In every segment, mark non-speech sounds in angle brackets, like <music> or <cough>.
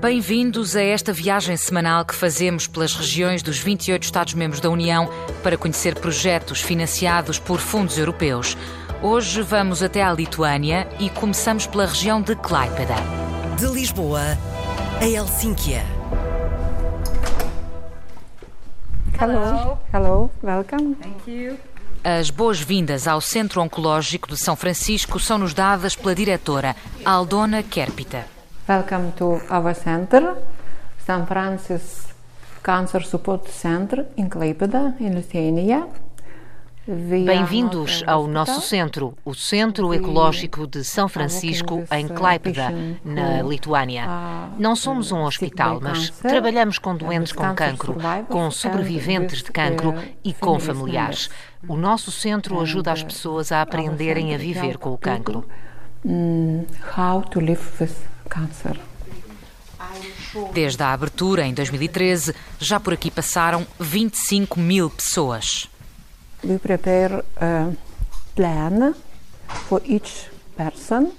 Bem-vindos a esta viagem semanal que fazemos pelas regiões dos 28 Estados-membros da União para conhecer projetos financiados por fundos europeus. Hoje vamos até à Lituânia e começamos pela região de Klaipeda. De Lisboa a Helsínquia. Hello. Hello. Welcome. Thank you. As boas-vindas ao Centro Oncológico de São Francisco são-nos dadas pela diretora Aldona Kerpita. Welcome to our center, St. Francis Cancer Support Center in Klaipeda, in Lithuania. Bem-vindos ao nosso centro, o Centro Ecológico de São Francisco, em Klaipeda, na Lituânia. Não somos um hospital, mas trabalhamos com doentes com cancro, com sobreviventes de cancro e com familiares. O nosso centro ajuda as pessoas a aprenderem a viver com o cancro. How to live with cancer. Desde a abertura em 2013, já por aqui passaram 25 mil pessoas. We prepare a plan for each person.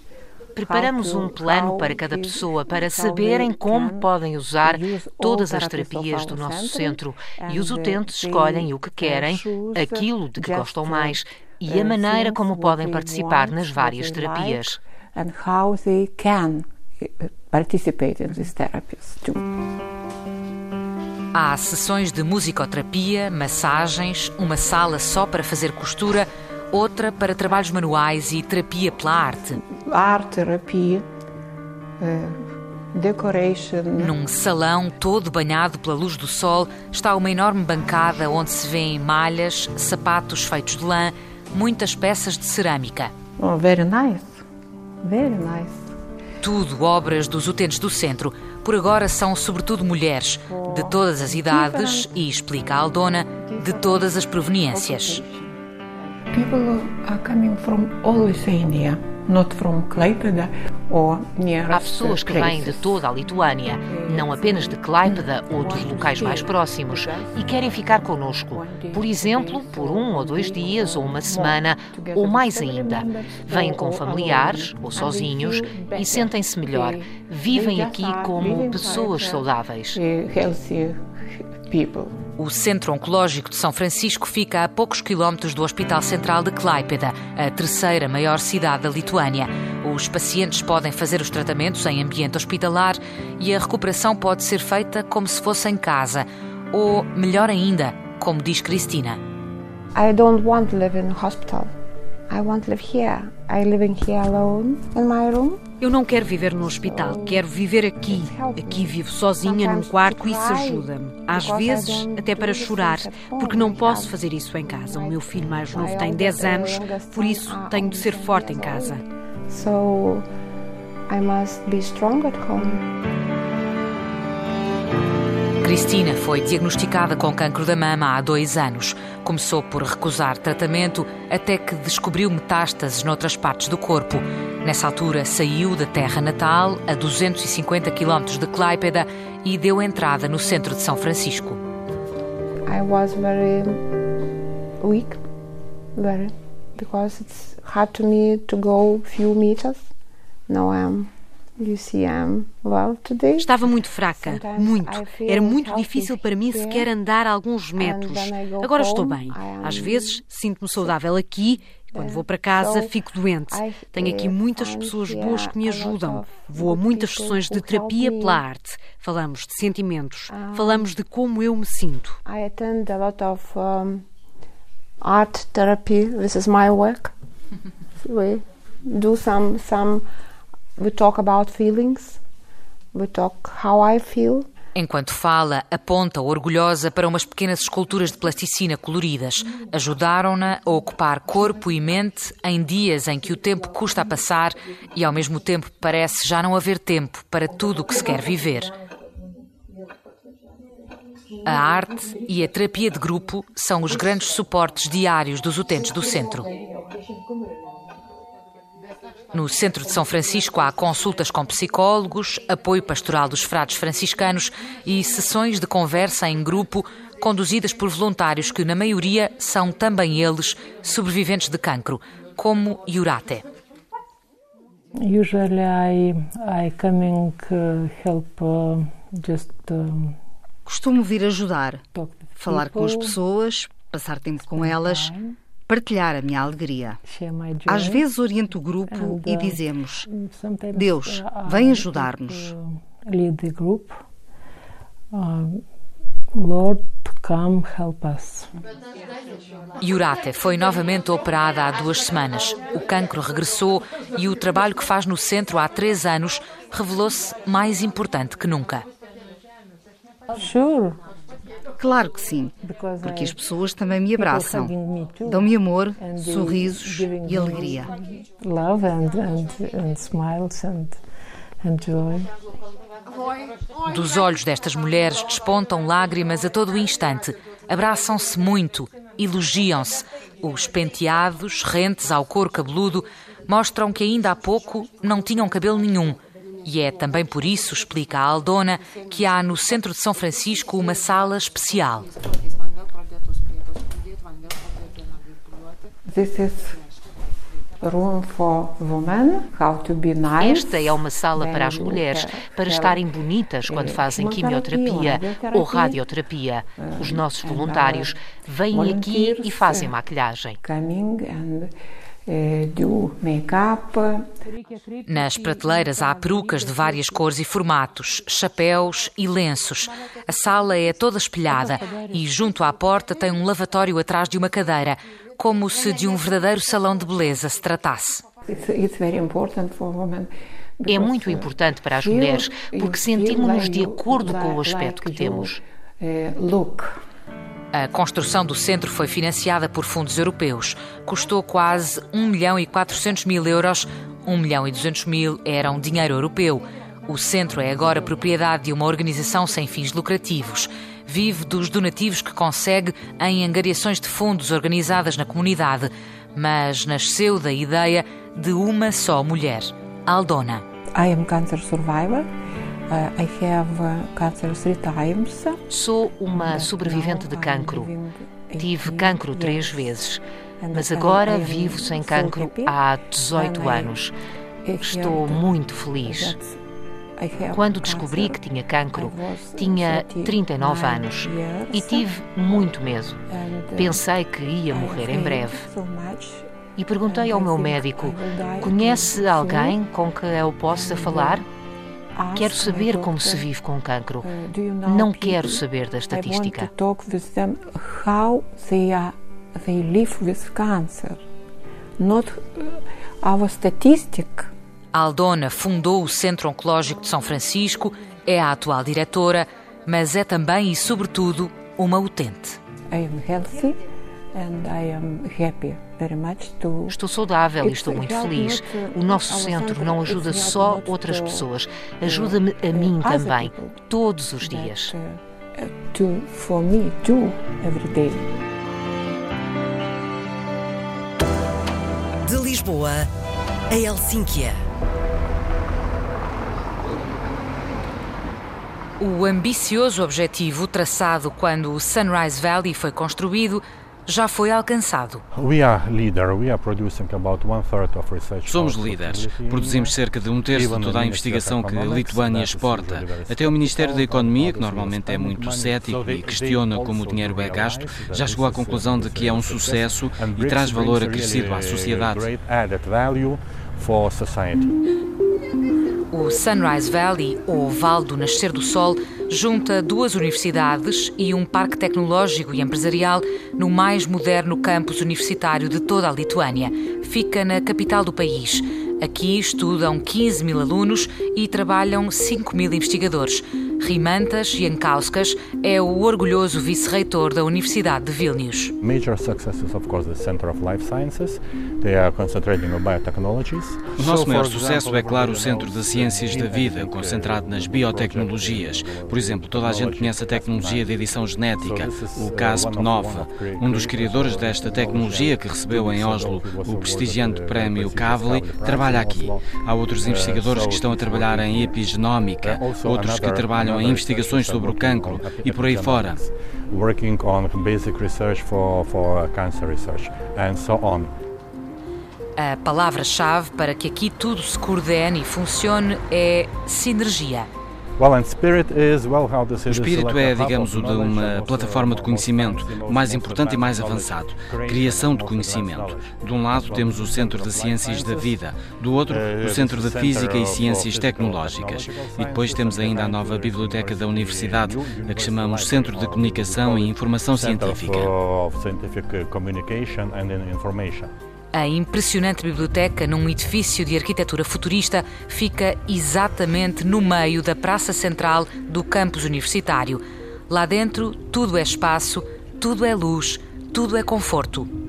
Preparamos um plano para cada pessoa para saberem como podem usar todas as terapias do nosso centro e os utentes escolhem o que querem, aquilo de que gostam mais e a maneira como podem participar nas várias terapias. And how they can participate in these therapies too. Há sessões de musicoterapia, massagens, uma sala só para fazer costura, outra para trabalhos manuais e terapia pela arte. Art therapy, uh, decoration. Num salão todo banhado pela luz do sol está uma enorme bancada onde se vêem malhas, sapatos feitos de lã, muitas peças de cerâmica. Oh, very nice. Very nice. Tudo obras dos utentes do centro. Por agora são sobretudo mulheres, de todas as idades e, explica a Aldona, de todas as proveniências. People are coming from Lithuania, not from Klaipeda or near Há pessoas que vêm de toda a Lituânia, não apenas de Klaipeda ou dos locais mais próximos, e querem ficar connosco. Por exemplo, por um ou dois dias, ou uma semana, ou mais ainda. Vêm com familiares ou sozinhos e sentem-se melhor. Vivem aqui como pessoas saudáveis. O Centro Oncológico de São Francisco fica a poucos quilómetros do Hospital Central de Klaipeda, a terceira maior cidade da Lituânia. Os pacientes podem fazer os tratamentos em ambiente hospitalar e a recuperação pode ser feita como se fosse em casa. Ou, melhor ainda, como diz Cristina. I don't want to live in hospital. I want to live here. I living here alone in my room. Eu não quero viver no hospital, quero viver aqui. Aqui vivo sozinha num quarto e isso ajuda-me. Às vezes, até para chorar, porque não posso fazer isso em casa. O meu filho mais novo tem 10 anos, por isso tenho de ser forte em casa. So I must be strong at home. Cristina foi diagnosticada com cancro da mama há dois anos. Começou por recusar tratamento até que descobriu metástases noutras partes do corpo. Nessa altura, saiu da terra natal, a 250 quilómetros de Klaipeda, e deu entrada no centro de São Francisco. I was very weak, very, because it's hard to me to go few meters. Now I'm You see, I'm well today. Estava muito fraca, muito. Era muito difícil para mim sequer andar alguns metros. Agora estou bem. Às vezes sinto-me saudável aqui e quando vou para casa fico doente. Tenho aqui muitas pessoas boas que me ajudam. Vou a muitas sessões de terapia pela arte. Falamos de sentimentos, falamos de como eu me sinto. I attend a lot of um, art therapy. This is my work. <laughs> We do some some We talk about feelings. We talk how I feel. Enquanto fala, aponta orgulhosa para umas pequenas esculturas de plasticina coloridas. Ajudaram-na a ocupar corpo e mente em dias em que o tempo custa a passar e, ao mesmo tempo, parece já não haver tempo para tudo o que se quer viver. A arte e a terapia de grupo são os grandes suportes diários dos utentes do centro. No centro de São Francisco há consultas com psicólogos, apoio pastoral dos frades franciscanos e sessões de conversa em grupo conduzidas por voluntários que, na maioria, são também eles sobreviventes de cancro, como Yurate. Usually I, I coming uh, help just uh, Costumo vir ajudar, falar com as pessoas, passar tempo com elas, partilhar a minha alegria. Às vezes oriento o grupo e uh, dizemos: Deus, uh, vem ajudar-nos. Lord, come help us. Yurate foi novamente operada há duas semanas. O cancro regressou e o trabalho que faz no centro há três anos revelou-se mais importante que nunca. Sure. Claro que sim, porque as pessoas também me abraçam, dão-me amor, sorrisos e alegria. Love and, and, and smiles and, and joy. Dos olhos destas mulheres despontam lágrimas a todo o instante. Abraçam-se muito, elogiam-se. Os penteados, rentes ao couro cabeludo, mostram que ainda há pouco não tinham cabelo nenhum. E é também por isso, explica a Aldona, que há no centro de São Francisco uma sala especial. This is esta é uma sala para as mulheres, para estarem bonitas quando fazem quimioterapia ou radioterapia. Os nossos voluntários vêm aqui e fazem maquilhagem. Eh, Nas prateleiras há perucas de várias cores e formatos, chapéus e lenços. A sala é toda espelhada e junto à porta tem um lavatório atrás de uma cadeira como se de um verdadeiro salão de beleza se tratasse. É muito importante para as mulheres porque sentimos-nos de acordo com o aspecto que temos. A construção do centro foi financiada por fundos europeus. Custou quase 1 milhão e 400 mil euros. 1 milhão e 200 mil eram dinheiro europeu. O centro é agora propriedade de uma organização sem fins lucrativos vive dos donativos que consegue em angariações de fundos organizadas na comunidade, mas nasceu da ideia de uma só mulher, Aldona. I am cancer survivor. Sou uma sobrevivente de cancro. Tive cancro três vezes, mas agora vivo sem cancro há 18 anos. Estou muito feliz. Quando descobri que tinha cancro, tinha 39 anos e tive muito medo. Pensei que ia morrer em breve. E perguntei ao meu médico: conhece alguém com que eu possa falar? Quero saber como se vive com cancro. Não quero saber da estatística. Statistic. Aldona fundou o Centro Oncológico de São Francisco, é a atual diretora, mas é também e, sobretudo, uma utente. Estou saudável e estou muito feliz. O nosso centro não ajuda só outras pessoas, ajuda-me a mim também, todos os dias. De Lisboa a Helsínquia. O ambicioso objetivo traçado quando o Sunrise Valley foi construído já foi alcançado. Somos líderes. Produzimos cerca de um terço de toda a investigação que a Lituânia exporta. Até o Ministério da Economia, que normalmente é muito cético e questiona como o dinheiro é gasto, já chegou à conclusão de que é um sucesso e traz valor acrescido à sociedade. O Sunrise Valley, ou Vale do Nascer do Sol, junta duas universidades e um parque tecnológico e empresarial no mais moderno campus universitário de toda a Lituânia. Fica na capital do país. Aqui estudam 15 mil alunos e trabalham 5 mil investigadores. Rimantas Jankauskas é o orgulhoso vice-reitor da Universidade de Vilnius. Major successes, of course, the Center of Life Sciences. They are concentrating on biotechnologies. O nosso maior sucesso é, claro, o Centro de Ciências da Vida, concentrado nas biotecnologias. Por exemplo, toda a gente conhece a tecnologia de edição genética, o CASP-9. Um dos criadores desta tecnologia, que recebeu em Oslo o prestigiante prémio Kavli, trabalha aqui. Há outros investigadores que estão a trabalhar em epigenómica, outros que trabalham trabalham em investigações sobre o cancro e por aí fora. Working on basic research for, for cancer research and so on. A palavra-chave para que aqui tudo se coordene e funcione é sinergia. O espírito é, digamos, de uma plataforma de conhecimento, o mais importante e mais avançado, criação de conhecimento. De um lado temos o Centro de Ciências da Vida, do outro o Centro de Física e Ciências Tecnológicas. E depois temos ainda a nova biblioteca da Universidade, a que chamamos Centro de Comunicação e Informação Científica. A impressionante biblioteca, num edifício de arquitetura futurista, fica exatamente no meio da praça central do campus universitário. Lá dentro, tudo é espaço, tudo é luz, tudo é conforto.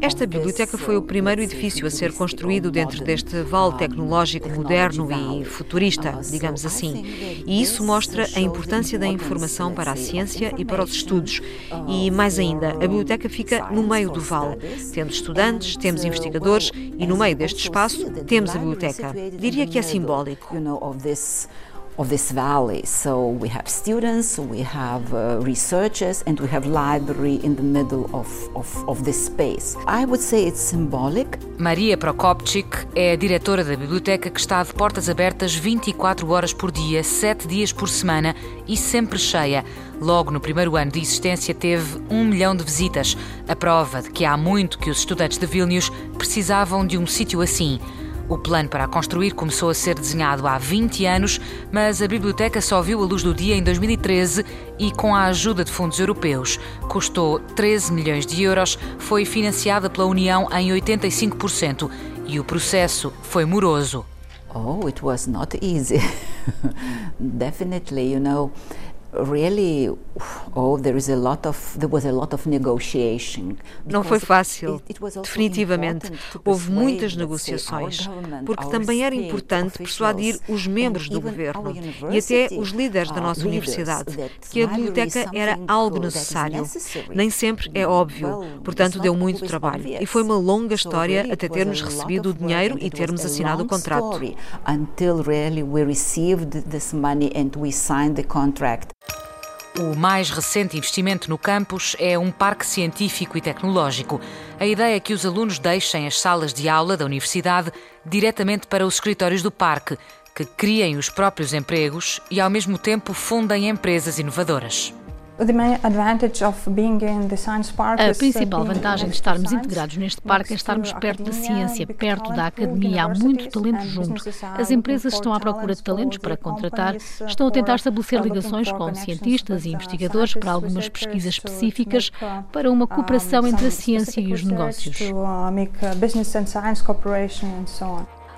Esta biblioteca foi o primeiro edifício a ser construído dentro deste vale tecnológico moderno e futurista, digamos assim. E isso mostra a importância da informação para a ciência e para os estudos. E mais ainda, a biblioteca fica no meio do vale. Temos estudantes, temos investigadores e no meio deste espaço temos a biblioteca. Diria que é simbólico of this valley. So we have students, we have uh, researchers, and we have library in the middle of, of, of this space. I would say it's symbolic. Maria Prokopchik é a diretora da biblioteca que está de portas abertas 24 horas por dia, 7 dias por semana e sempre cheia. Logo no primeiro ano de existência teve um milhão de visitas, a prova de que há muito que os estudantes de Vilnius precisavam de um sítio assim. O plano para a construir começou a ser desenhado há 20 anos, mas a biblioteca só viu a luz do dia em 2013 e, com a ajuda de fundos europeus, custou 13 milhões de euros, foi financiada pela União em 85% e o processo foi moroso. Oh, it was not easy. <laughs> Definitely, you know really oh there is a lot of there was a lot of negotiation. Não foi fácil definitivamente. houve muitas negociações porque também era importante persuadir os membros do governo e até os líderes da uh, nossa universidade que a biblioteca era algo necessário. nem sempre é óbvio portanto deu muito trabalho. E foi uma longa história até termos recebido o dinheiro e termos assinado o contrato. until really we received this money and we signed the contract o mais recente investimento no campus é um parque científico e tecnológico. A ideia é que os alunos deixem as salas de aula da universidade diretamente para os escritórios do parque, que criem os próprios empregos e, ao mesmo tempo, fundem empresas inovadoras. A principal uh, vantagem de estarmos integrados neste parque é estarmos perto da ciência, perto da academia. Há muito talento junto. As empresas estão à procura de talentos para contratar, estão a tentar estabelecer ligações com cientistas e investigadores para algumas pesquisas específicas, para uma cooperação entre a ciência e os negócios.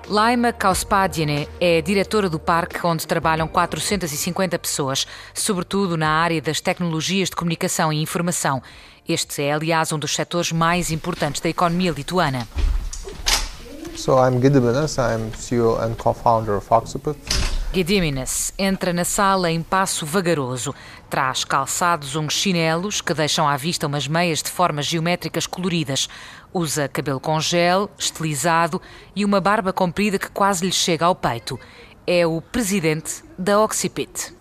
Laima Kauspadiene é diretora do parque, onde trabalham 450 pessoas, sobretudo na área das tecnologias de comunicação e informação. Este é, aliás, um dos setores mais importantes da economia lituana. So I'm Gediminas, I'm CEO and co-founder of. Gediminas entra na sala em passo vagaroso. Traz calçados uns chinelos que deixam à vista umas meias de formas geométricas coloridas. Usa cabelo com gel, estilizado e uma barba comprida que quase lhe chega ao peito. É o presidente da Oxipit.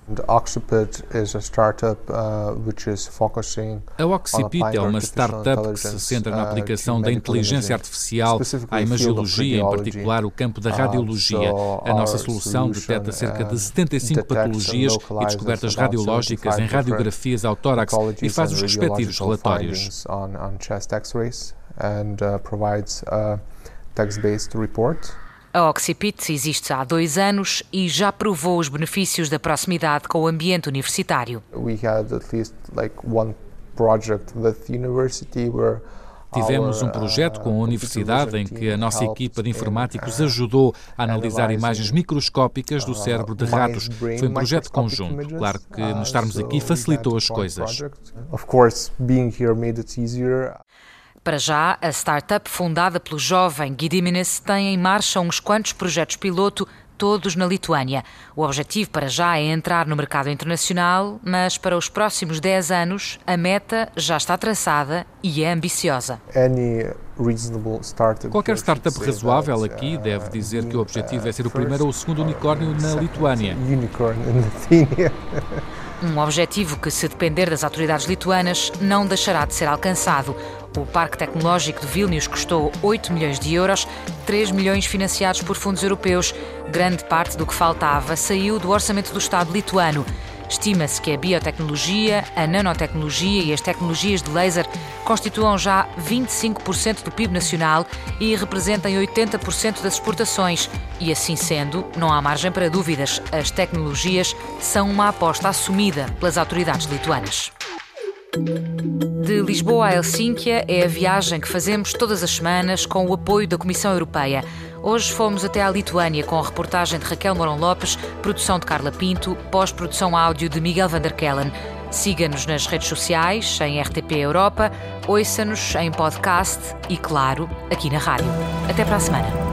A Oxipit é uma startup que se centra na uh, aplicação da inteligência artificial à imagiologia, em particular o campo da uh, radiologia. A nossa solução detecta cerca de 75 patologias e descobertas radiológicas em radiografias ao tórax e faz os respectivos relatórios. and uh, provides a text-based report. A Oxipit existe há dois anos e já provou os benefícios da proximidade com o ambiente universitário. We had at least like one project with the university where Tivemos um projeto com a uh, universidade em que a nossa equipa de informáticos ajudou a analisar imagens microscópicas do cérebro de ratos. Foi um projeto conjunto. Claro que estarmos aqui facilitou as coisas. Para já, a startup fundada pelo jovem Guy tem em marcha uns quantos projetos piloto todos na Lituânia. O objetivo para já é entrar no mercado internacional, mas para os próximos 10 anos a meta já está traçada e é ambiciosa. Qualquer startup razoável aqui deve dizer que o objetivo é ser o primeiro ou o segundo unicórnio na Lituânia. <laughs> Um objetivo que, se depender das autoridades lituanas, não deixará de ser alcançado. O Parque Tecnológico de Vilnius custou 8 milhões de euros, 3 milhões financiados por fundos europeus. Grande parte do que faltava saiu do orçamento do Estado lituano. Estima-se que a biotecnologia, a nanotecnologia e as tecnologias de laser constituam já 25% do PIB nacional e representem 80% das exportações. E assim sendo, não há margem para dúvidas, as tecnologias são uma aposta assumida pelas autoridades lituanas. De Lisboa a Helsínquia é a viagem que fazemos todas as semanas com o apoio da Comissão Europeia. Hoje fomos até à Lituânia com a reportagem de Raquel Morão Lopes, produção de Carla Pinto, pós-produção áudio de Miguel Vanderkellen. Siga-nos nas redes sociais, em RTP Europa, ouça-nos em podcast e, claro, aqui na rádio. Até para a semana.